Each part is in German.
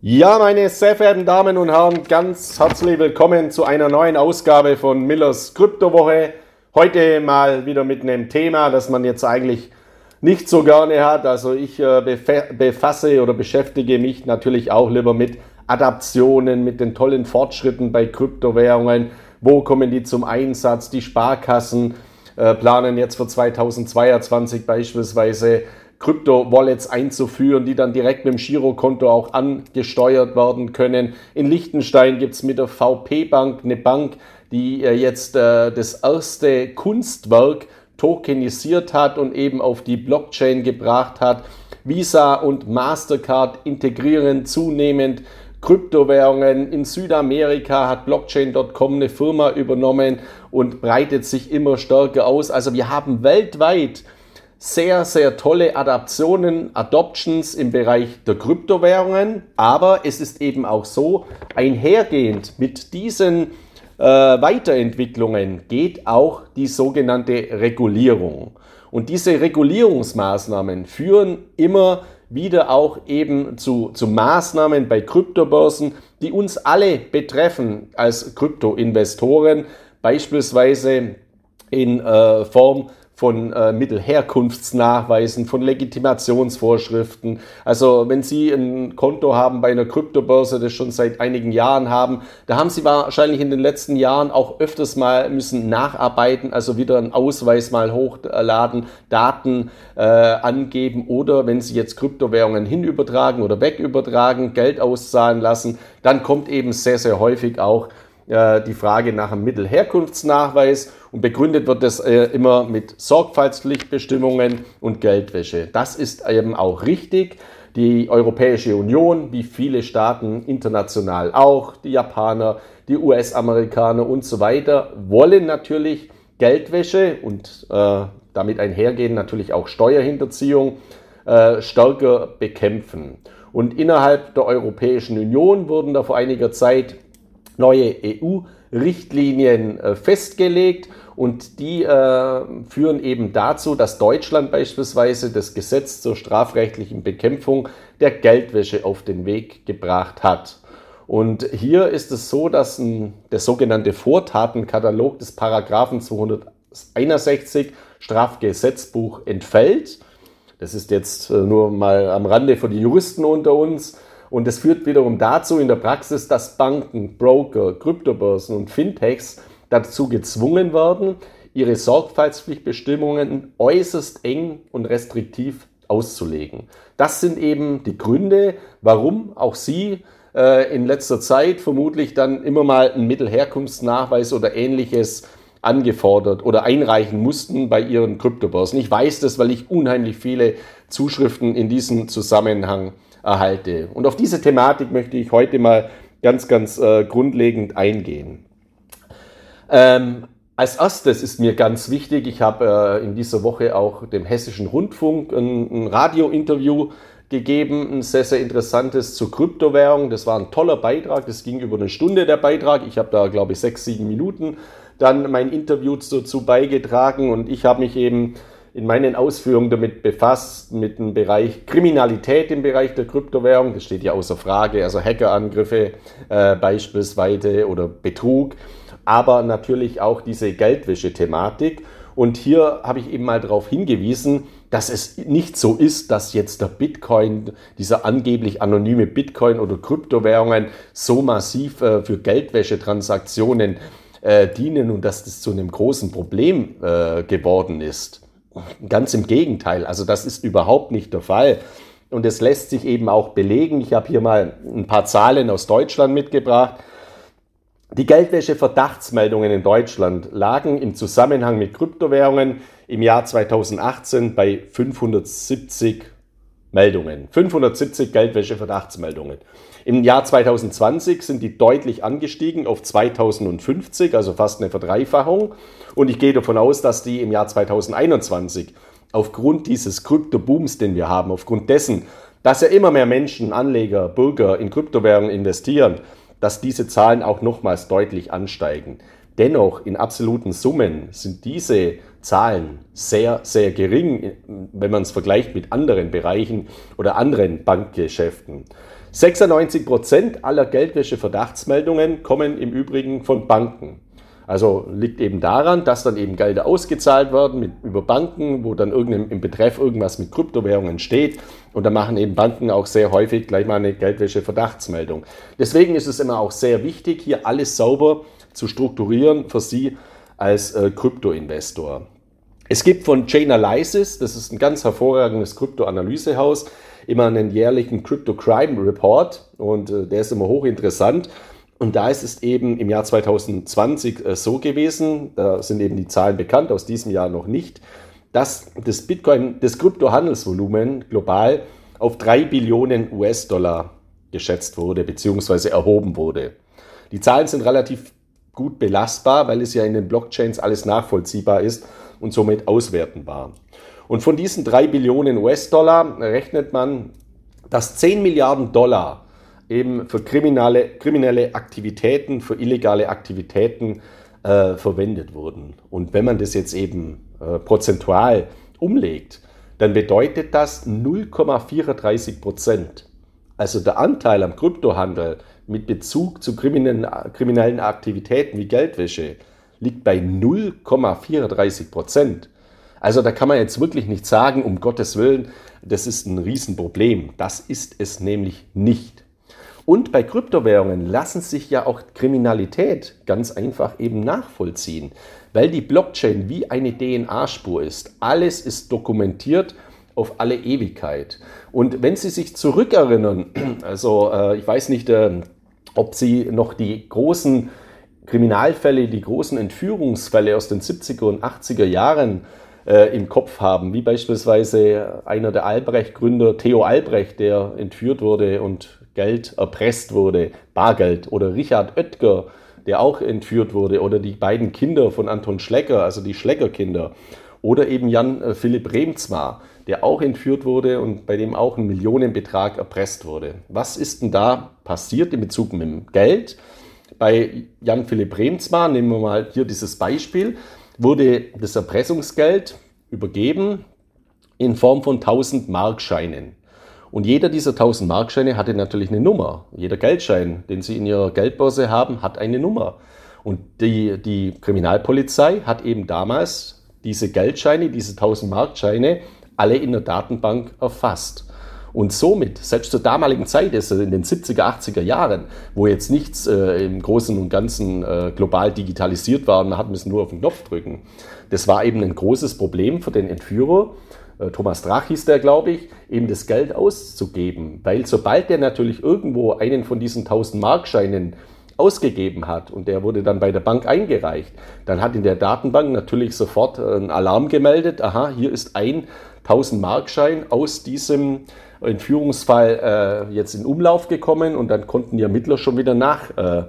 Ja, meine sehr verehrten Damen und Herren, ganz herzlich willkommen zu einer neuen Ausgabe von Millers Kryptowoche. Heute mal wieder mit einem Thema, das man jetzt eigentlich nicht so gerne hat. Also ich äh, befasse oder beschäftige mich natürlich auch lieber mit Adaptionen, mit den tollen Fortschritten bei Kryptowährungen. Wo kommen die zum Einsatz? Die Sparkassen äh, planen jetzt für 2022 beispielsweise Krypto-Wallets einzuführen, die dann direkt mit dem Girokonto auch angesteuert werden können. In Liechtenstein gibt es mit der VP-Bank eine Bank, die äh, jetzt äh, das erste Kunstwerk tokenisiert hat und eben auf die Blockchain gebracht hat. Visa und Mastercard integrieren zunehmend Kryptowährungen. In Südamerika hat Blockchain.com eine Firma übernommen und breitet sich immer stärker aus. Also wir haben weltweit sehr, sehr tolle Adaptionen, Adoptions im Bereich der Kryptowährungen. Aber es ist eben auch so, einhergehend mit diesen äh, Weiterentwicklungen geht auch die sogenannte Regulierung. Und diese Regulierungsmaßnahmen führen immer wieder auch eben zu, zu Maßnahmen bei Kryptobörsen, die uns alle betreffen als Kryptoinvestoren, beispielsweise in äh, Form von äh, Mittelherkunftsnachweisen, von Legitimationsvorschriften. Also wenn Sie ein Konto haben bei einer Kryptobörse, das schon seit einigen Jahren haben, da haben Sie wahrscheinlich in den letzten Jahren auch öfters mal müssen nacharbeiten, also wieder einen Ausweis mal hochladen, Daten äh, angeben oder wenn Sie jetzt Kryptowährungen hinübertragen oder wegübertragen, Geld auszahlen lassen, dann kommt eben sehr, sehr häufig auch äh, die Frage nach einem Mittelherkunftsnachweis und begründet wird das äh, immer mit Sorgfaltspflichtbestimmungen und Geldwäsche. Das ist eben auch richtig. Die Europäische Union, wie viele Staaten international auch, die Japaner, die US-Amerikaner und so weiter, wollen natürlich Geldwäsche und äh, damit einhergehen natürlich auch Steuerhinterziehung äh, stärker bekämpfen. Und innerhalb der Europäischen Union wurden da vor einiger Zeit neue EU-Richtlinien äh, festgelegt und die äh, führen eben dazu, dass Deutschland beispielsweise das Gesetz zur strafrechtlichen Bekämpfung der Geldwäsche auf den Weg gebracht hat. Und hier ist es so, dass ein, der sogenannte Vortatenkatalog des Paragraphen 261 Strafgesetzbuch entfällt. Das ist jetzt äh, nur mal am Rande für die Juristen unter uns. Und das führt wiederum dazu in der Praxis, dass Banken, Broker, Kryptobörsen und Fintechs dazu gezwungen werden, ihre Sorgfaltspflichtbestimmungen äußerst eng und restriktiv auszulegen. Das sind eben die Gründe, warum auch Sie äh, in letzter Zeit vermutlich dann immer mal einen Mittelherkunftsnachweis oder ähnliches angefordert oder einreichen mussten bei ihren Kryptobörsen. Ich weiß das, weil ich unheimlich viele Zuschriften in diesem Zusammenhang erhalte. Und auf diese Thematik möchte ich heute mal ganz, ganz äh, grundlegend eingehen. Ähm, als erstes ist mir ganz wichtig, ich habe äh, in dieser Woche auch dem Hessischen Rundfunk ein, ein Radiointerview gegeben, ein sehr, sehr interessantes zur Kryptowährung. Das war ein toller Beitrag, das ging über eine Stunde der Beitrag. Ich habe da, glaube ich, sechs, sieben Minuten dann mein Interview dazu beigetragen und ich habe mich eben in meinen Ausführungen damit befasst, mit dem Bereich Kriminalität im Bereich der Kryptowährung. Das steht ja außer Frage, also Hackerangriffe äh, beispielsweise oder Betrug, aber natürlich auch diese Geldwäsche-Thematik. Und hier habe ich eben mal darauf hingewiesen, dass es nicht so ist, dass jetzt der Bitcoin, dieser angeblich anonyme Bitcoin oder Kryptowährungen so massiv äh, für Geldwäschetransaktionen äh, dienen und dass das zu einem großen Problem äh, geworden ist. Ganz im Gegenteil, also das ist überhaupt nicht der Fall. Und es lässt sich eben auch belegen. Ich habe hier mal ein paar Zahlen aus Deutschland mitgebracht. Die Geldwäsche-Verdachtsmeldungen in Deutschland lagen im Zusammenhang mit Kryptowährungen im Jahr 2018 bei 570 Meldungen. 570 Geldwäsche-Verdachtsmeldungen. Im Jahr 2020 sind die deutlich angestiegen auf 2050, also fast eine Verdreifachung. Und ich gehe davon aus, dass die im Jahr 2021 aufgrund dieses Kryptobooms, den wir haben, aufgrund dessen, dass ja immer mehr Menschen, Anleger, Bürger in Kryptowährungen investieren, dass diese Zahlen auch nochmals deutlich ansteigen. Dennoch in absoluten Summen sind diese Zahlen sehr, sehr gering, wenn man es vergleicht mit anderen Bereichen oder anderen Bankgeschäften. 96 Prozent aller Geldwäsche-Verdachtsmeldungen kommen im Übrigen von Banken. Also liegt eben daran, dass dann eben Gelder ausgezahlt werden mit, über Banken, wo dann irgendein, im Betreff irgendwas mit Kryptowährungen steht. Und da machen eben Banken auch sehr häufig gleich mal eine Geldwäsche-Verdachtsmeldung. Deswegen ist es immer auch sehr wichtig, hier alles sauber zu strukturieren für Sie als äh, Krypto-Investor. Es gibt von Chainalysis, das ist ein ganz hervorragendes Krypto-Analysehaus, immer einen jährlichen Crypto Crime Report und äh, der ist immer hochinteressant. Und da ist es eben im Jahr 2020 äh, so gewesen, da sind eben die Zahlen bekannt, aus diesem Jahr noch nicht, dass das Bitcoin, das Kryptohandelsvolumen global auf 3 Billionen US-Dollar geschätzt wurde bzw. erhoben wurde. Die Zahlen sind relativ gut belastbar, weil es ja in den Blockchains alles nachvollziehbar ist und somit auswertenbar. Und von diesen 3 Billionen US-Dollar rechnet man, dass 10 Milliarden Dollar eben für kriminelle, kriminelle Aktivitäten, für illegale Aktivitäten äh, verwendet wurden. Und wenn man das jetzt eben äh, prozentual umlegt, dann bedeutet das 0,34 Prozent. Also der Anteil am Kryptohandel mit Bezug zu kriminellen, Aktivitäten wie Geldwäsche liegt bei 0,34 Prozent. Also da kann man jetzt wirklich nicht sagen, um Gottes Willen, das ist ein Riesenproblem. Das ist es nämlich nicht. Und bei Kryptowährungen lassen sich ja auch Kriminalität ganz einfach eben nachvollziehen, weil die Blockchain wie eine DNA-Spur ist. Alles ist dokumentiert auf alle Ewigkeit. Und wenn Sie sich zurückerinnern, also äh, ich weiß nicht, äh, ob Sie noch die großen Kriminalfälle, die großen Entführungsfälle aus den 70er und 80er Jahren äh, im Kopf haben, wie beispielsweise einer der Albrecht-Gründer, Theo Albrecht, der entführt wurde und Geld erpresst wurde, Bargeld, oder Richard Oetker, der auch entführt wurde, oder die beiden Kinder von Anton Schlecker, also die Schlecker-Kinder, oder eben Jan äh, Philipp Remzma, der auch entführt wurde und bei dem auch ein Millionenbetrag erpresst wurde. Was ist denn da passiert in Bezug mit dem Geld? Bei Jan Philipp Remzma, nehmen wir mal hier dieses Beispiel, wurde das Erpressungsgeld übergeben in Form von 1000 Markscheinen. Und jeder dieser 1000 Markscheine hatte natürlich eine Nummer. Jeder Geldschein, den Sie in Ihrer Geldbörse haben, hat eine Nummer. Und die, die Kriminalpolizei hat eben damals diese Geldscheine, diese 1000 Markscheine, alle in der Datenbank erfasst. Und somit, selbst zur damaligen Zeit, also in den 70er, 80er Jahren, wo jetzt nichts äh, im Großen und Ganzen äh, global digitalisiert war, man hat müssen nur auf den Knopf drücken. Das war eben ein großes Problem für den Entführer, Thomas Drach hieß der, glaube ich, eben das Geld auszugeben. Weil sobald der natürlich irgendwo einen von diesen 1000 Markscheinen ausgegeben hat und der wurde dann bei der Bank eingereicht, dann hat in der Datenbank natürlich sofort ein Alarm gemeldet, aha, hier ist ein 1000 Markschein aus diesem Entführungsfall äh, jetzt in Umlauf gekommen und dann konnten die Ermittler schon wieder nach. Äh,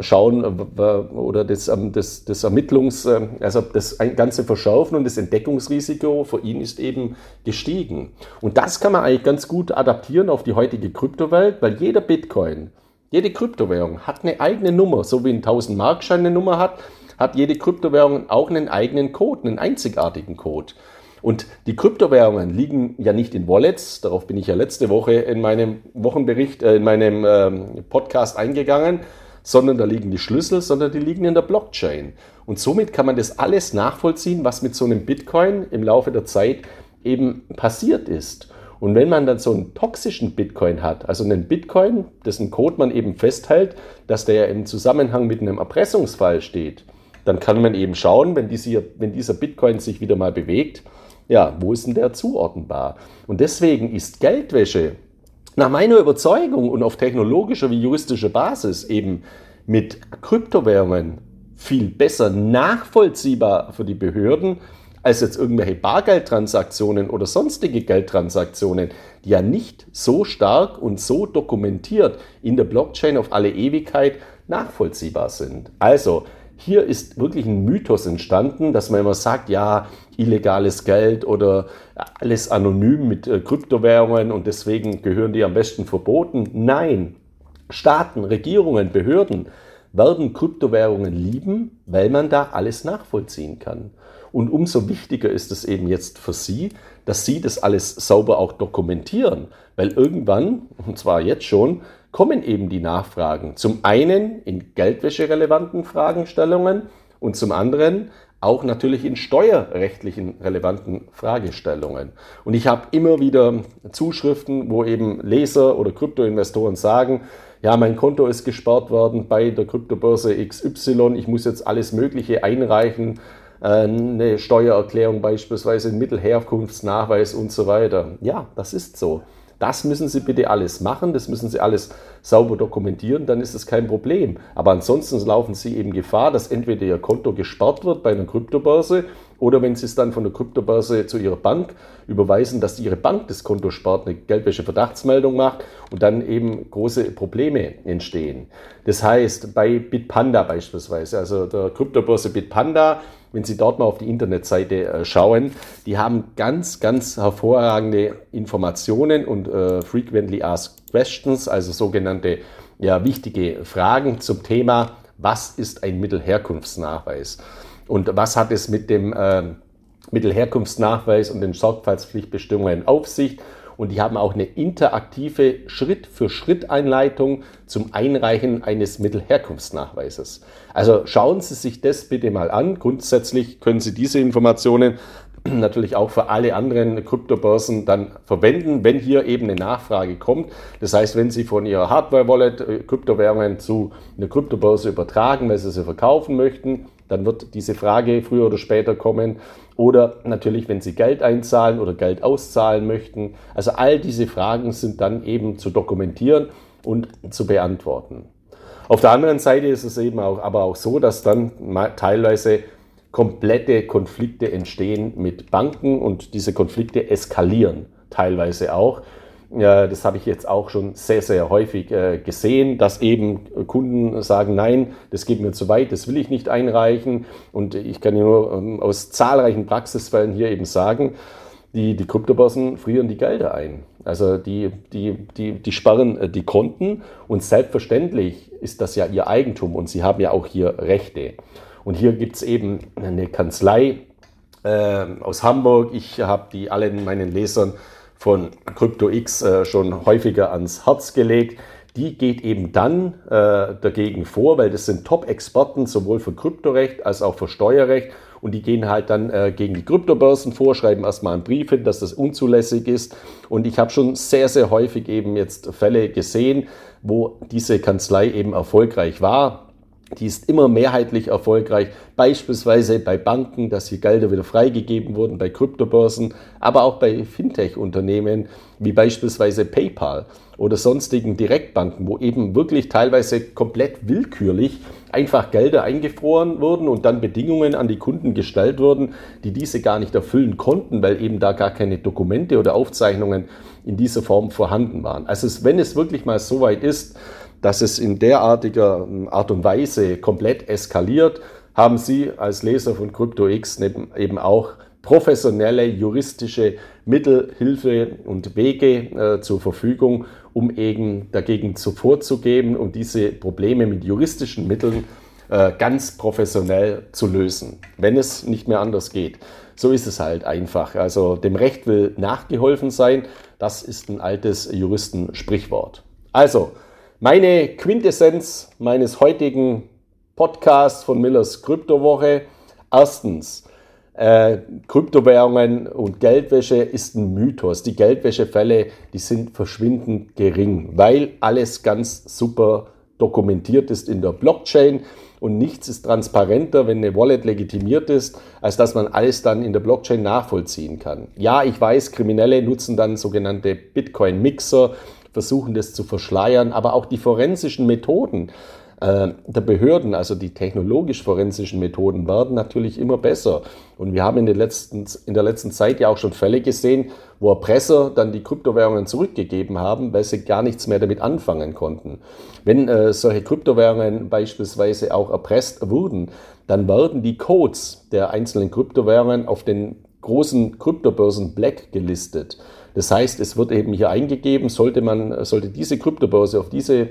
schauen oder das, ähm, das, das Ermittlungs-, ähm, also das ganze Verschärfen und das Entdeckungsrisiko für ihn ist eben gestiegen. Und das kann man eigentlich ganz gut adaptieren auf die heutige Kryptowelt, weil jeder Bitcoin, jede Kryptowährung hat eine eigene Nummer, so wie ein 1000 Markschein eine Nummer hat, hat jede Kryptowährung auch einen eigenen Code, einen einzigartigen Code. Und die Kryptowährungen liegen ja nicht in Wallets, darauf bin ich ja letzte Woche in meinem Wochenbericht, äh, in meinem ähm, Podcast eingegangen, sondern da liegen die Schlüssel, sondern die liegen in der Blockchain. Und somit kann man das alles nachvollziehen, was mit so einem Bitcoin im Laufe der Zeit eben passiert ist. Und wenn man dann so einen toxischen Bitcoin hat, also einen Bitcoin, dessen Code man eben festhält, dass der im Zusammenhang mit einem Erpressungsfall steht, dann kann man eben schauen, wenn, diese, wenn dieser Bitcoin sich wieder mal bewegt, ja, wo ist denn der zuordnenbar? Und deswegen ist Geldwäsche nach meiner Überzeugung und auf technologischer wie juristischer Basis eben mit Kryptowährungen viel besser nachvollziehbar für die Behörden als jetzt irgendwelche Bargeldtransaktionen oder sonstige Geldtransaktionen, die ja nicht so stark und so dokumentiert in der Blockchain auf alle Ewigkeit nachvollziehbar sind. Also hier ist wirklich ein Mythos entstanden, dass man immer sagt, ja, illegales Geld oder alles anonym mit äh, Kryptowährungen und deswegen gehören die am besten verboten. Nein, Staaten, Regierungen, Behörden werden Kryptowährungen lieben, weil man da alles nachvollziehen kann. Und umso wichtiger ist es eben jetzt für Sie, dass Sie das alles sauber auch dokumentieren, weil irgendwann, und zwar jetzt schon, kommen eben die Nachfragen. Zum einen in geldwäscherelevanten Fragestellungen und zum anderen auch natürlich in steuerrechtlichen relevanten Fragestellungen. Und ich habe immer wieder Zuschriften, wo eben Leser oder Kryptoinvestoren sagen, ja, mein Konto ist gesperrt worden bei der Kryptobörse XY, ich muss jetzt alles Mögliche einreichen, äh, eine Steuererklärung beispielsweise, einen Mittelherkunftsnachweis und so weiter. Ja, das ist so. Das müssen Sie bitte alles machen, das müssen Sie alles sauber dokumentieren, dann ist das kein Problem. Aber ansonsten laufen Sie eben Gefahr, dass entweder Ihr Konto gesperrt wird bei einer Kryptobörse oder wenn Sie es dann von der Kryptobörse zu Ihrer Bank überweisen, dass Ihre Bank das Konto spart, eine Geldwäsche-Verdachtsmeldung macht und dann eben große Probleme entstehen. Das heißt, bei Bitpanda beispielsweise, also der Kryptobörse Bitpanda, wenn Sie dort mal auf die Internetseite äh, schauen, die haben ganz, ganz hervorragende Informationen und äh, frequently asked questions, also sogenannte ja, wichtige Fragen zum Thema, was ist ein Mittelherkunftsnachweis und was hat es mit dem äh, Mittelherkunftsnachweis und den Sorgfaltspflichtbestimmungen auf sich und die haben auch eine interaktive Schritt-für-Schritt-Einleitung zum Einreichen eines Mittelherkunftsnachweises. Also schauen Sie sich das bitte mal an. Grundsätzlich können Sie diese Informationen natürlich auch für alle anderen Kryptobörsen dann verwenden, wenn hier eben eine Nachfrage kommt. Das heißt, wenn Sie von Ihrer Hardware-Wallet äh, Kryptowährungen zu einer Kryptobörse übertragen, weil Sie sie verkaufen möchten, dann wird diese Frage früher oder später kommen. Oder natürlich, wenn Sie Geld einzahlen oder Geld auszahlen möchten. Also all diese Fragen sind dann eben zu dokumentieren und zu beantworten. Auf der anderen Seite ist es eben auch, aber auch so, dass dann teilweise komplette Konflikte entstehen mit Banken und diese Konflikte eskalieren teilweise auch. Das habe ich jetzt auch schon sehr, sehr häufig äh, gesehen, dass eben Kunden sagen, nein, das geht mir zu weit, das will ich nicht einreichen. Und ich kann nur ähm, aus zahlreichen Praxisfällen hier eben sagen, die, die Kryptobörsen frieren die Gelder ein. Also die, die, die, die sperren äh, die Konten und selbstverständlich ist das ja ihr Eigentum und sie haben ja auch hier Rechte. Und hier gibt es eben eine Kanzlei äh, aus Hamburg. Ich habe die allen meinen Lesern von CryptoX äh, schon häufiger ans Herz gelegt. Die geht eben dann äh, dagegen vor, weil das sind Top-Experten sowohl für Kryptorecht als auch für Steuerrecht. Und die gehen halt dann äh, gegen die Kryptobörsen vor, schreiben erstmal einen Brief hin, dass das unzulässig ist. Und ich habe schon sehr, sehr häufig eben jetzt Fälle gesehen, wo diese Kanzlei eben erfolgreich war die ist immer mehrheitlich erfolgreich, beispielsweise bei Banken, dass hier Gelder wieder freigegeben wurden, bei Kryptobörsen, aber auch bei Fintech-Unternehmen wie beispielsweise PayPal oder sonstigen Direktbanken, wo eben wirklich teilweise komplett willkürlich einfach Gelder eingefroren wurden und dann Bedingungen an die Kunden gestellt wurden, die diese gar nicht erfüllen konnten, weil eben da gar keine Dokumente oder Aufzeichnungen in dieser Form vorhanden waren. Also wenn es wirklich mal so weit ist, dass es in derartiger ähm, Art und Weise komplett eskaliert, haben Sie als Leser von CryptoX eben auch professionelle juristische Mittel, Hilfe und Wege äh, zur Verfügung, um eben dagegen zu und diese Probleme mit juristischen Mitteln äh, ganz professionell zu lösen, wenn es nicht mehr anders geht. So ist es halt einfach. Also dem Recht will nachgeholfen sein. Das ist ein altes Juristensprichwort. Also, meine Quintessenz meines heutigen Podcasts von Millers Kryptowoche. Erstens, äh, Kryptowährungen und Geldwäsche ist ein Mythos. Die Geldwäschefälle, die sind verschwindend gering, weil alles ganz super dokumentiert ist in der Blockchain und nichts ist transparenter, wenn eine Wallet legitimiert ist, als dass man alles dann in der Blockchain nachvollziehen kann. Ja, ich weiß, Kriminelle nutzen dann sogenannte Bitcoin-Mixer, versuchen das zu verschleiern, aber auch die forensischen Methoden äh, der Behörden, also die technologisch-forensischen Methoden, werden natürlich immer besser. Und wir haben in, den letzten, in der letzten Zeit ja auch schon Fälle gesehen, wo Erpresser dann die Kryptowährungen zurückgegeben haben, weil sie gar nichts mehr damit anfangen konnten. Wenn äh, solche Kryptowährungen beispielsweise auch erpresst wurden, dann werden die Codes der einzelnen Kryptowährungen auf den großen Kryptobörsen Black gelistet. Das heißt, es wird eben hier eingegeben, sollte man, sollte diese Kryptobörse auf diese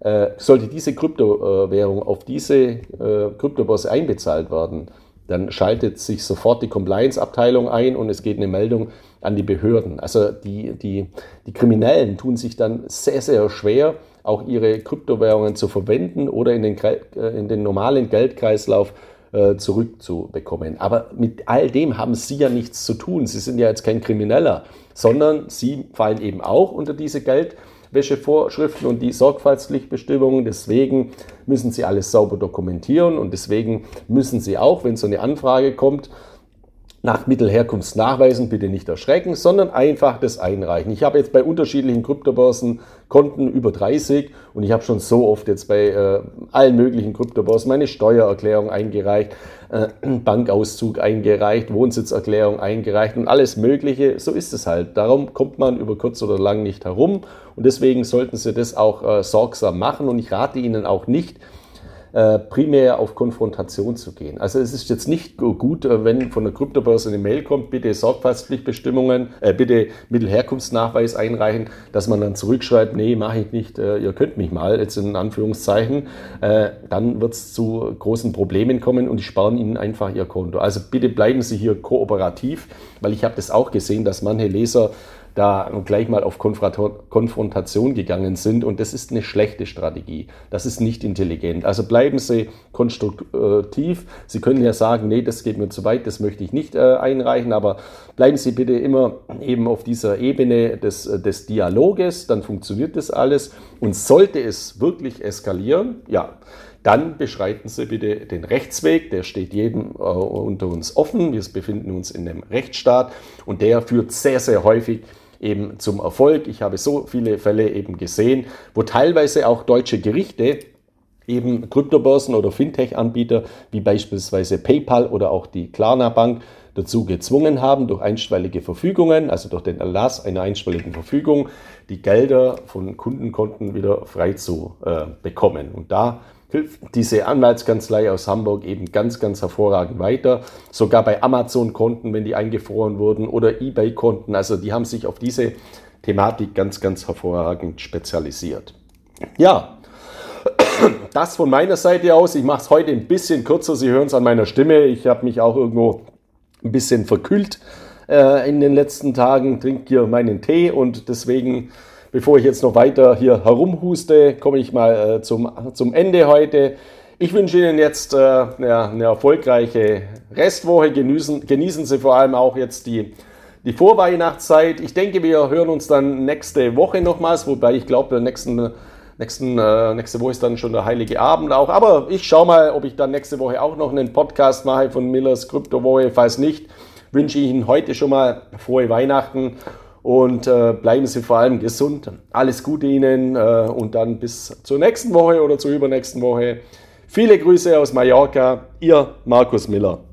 äh, sollte diese Kryptowährung auf diese äh, Kryptobörse einbezahlt werden, dann schaltet sich sofort die Compliance-Abteilung ein und es geht eine Meldung an die Behörden. Also die, die, die Kriminellen tun sich dann sehr, sehr schwer, auch ihre Kryptowährungen zu verwenden oder in den, äh, in den normalen Geldkreislauf äh, zurückzubekommen. Aber mit all dem haben Sie ja nichts zu tun. Sie sind ja jetzt kein Krimineller, sondern Sie fallen eben auch unter diese Geld. Wäschevorschriften und die Sorgfaltspflichtbestimmungen. Deswegen müssen Sie alles sauber dokumentieren und deswegen müssen Sie auch, wenn so eine Anfrage kommt, nach Mittelherkunftsnachweisen bitte nicht erschrecken, sondern einfach das einreichen. Ich habe jetzt bei unterschiedlichen Kryptobörsen Konten über 30 und ich habe schon so oft jetzt bei äh, allen möglichen Kryptobörsen meine Steuererklärung eingereicht, äh, Bankauszug eingereicht, Wohnsitzerklärung eingereicht und alles Mögliche. So ist es halt. Darum kommt man über kurz oder lang nicht herum und deswegen sollten Sie das auch äh, sorgsam machen und ich rate Ihnen auch nicht, äh, primär auf Konfrontation zu gehen. Also es ist jetzt nicht gut, äh, wenn von der Kryptobörse eine Mail kommt, bitte Sorgfaltspflichtbestimmungen, äh, bitte Mittelherkunftsnachweis einreichen, dass man dann zurückschreibt, nee, mache ich nicht, äh, ihr könnt mich mal, jetzt in Anführungszeichen, äh, dann wird es zu großen Problemen kommen und die sparen Ihnen einfach Ihr Konto. Also bitte bleiben Sie hier kooperativ, weil ich habe das auch gesehen, dass manche Leser da gleich mal auf Konfrontation gegangen sind. Und das ist eine schlechte Strategie. Das ist nicht intelligent. Also bleiben Sie konstruktiv. Sie können ja sagen, nee, das geht mir zu weit, das möchte ich nicht äh, einreichen, aber bleiben Sie bitte immer eben auf dieser Ebene des, des Dialoges, dann funktioniert das alles. Und sollte es wirklich eskalieren, ja, dann beschreiten Sie bitte den Rechtsweg. Der steht jedem äh, unter uns offen. Wir befinden uns in einem Rechtsstaat und der führt sehr, sehr häufig eben zum Erfolg. Ich habe so viele Fälle eben gesehen, wo teilweise auch deutsche Gerichte eben Kryptobörsen oder Fintech-Anbieter wie beispielsweise PayPal oder auch die Klarna Bank dazu gezwungen haben, durch einstweilige Verfügungen, also durch den Erlass einer einstweiligen Verfügung, die Gelder von Kundenkonten wieder frei zu äh, bekommen. Und da hilft diese Anwaltskanzlei aus Hamburg eben ganz, ganz hervorragend weiter. Sogar bei Amazon-Konten, wenn die eingefroren wurden, oder eBay-Konten. Also die haben sich auf diese Thematik ganz, ganz hervorragend spezialisiert. Ja, das von meiner Seite aus. Ich mache es heute ein bisschen kürzer. Sie hören es an meiner Stimme. Ich habe mich auch irgendwo ein bisschen verkühlt äh, in den letzten Tagen. Trinke hier meinen Tee und deswegen Bevor ich jetzt noch weiter hier herumhuste, komme ich mal äh, zum, zum Ende heute. Ich wünsche Ihnen jetzt äh, ja, eine erfolgreiche Restwoche. Genießen, genießen Sie vor allem auch jetzt die, die Vorweihnachtszeit. Ich denke, wir hören uns dann nächste Woche nochmals, wobei ich glaube, nächsten, nächsten, äh, nächste Woche ist dann schon der Heilige Abend auch. Aber ich schaue mal, ob ich dann nächste Woche auch noch einen Podcast mache von Millers Kryptowoche. Falls nicht, wünsche ich Ihnen heute schon mal frohe Weihnachten und äh, bleiben Sie vor allem gesund. Alles Gute Ihnen äh, und dann bis zur nächsten Woche oder zur übernächsten Woche. Viele Grüße aus Mallorca, Ihr Markus Miller.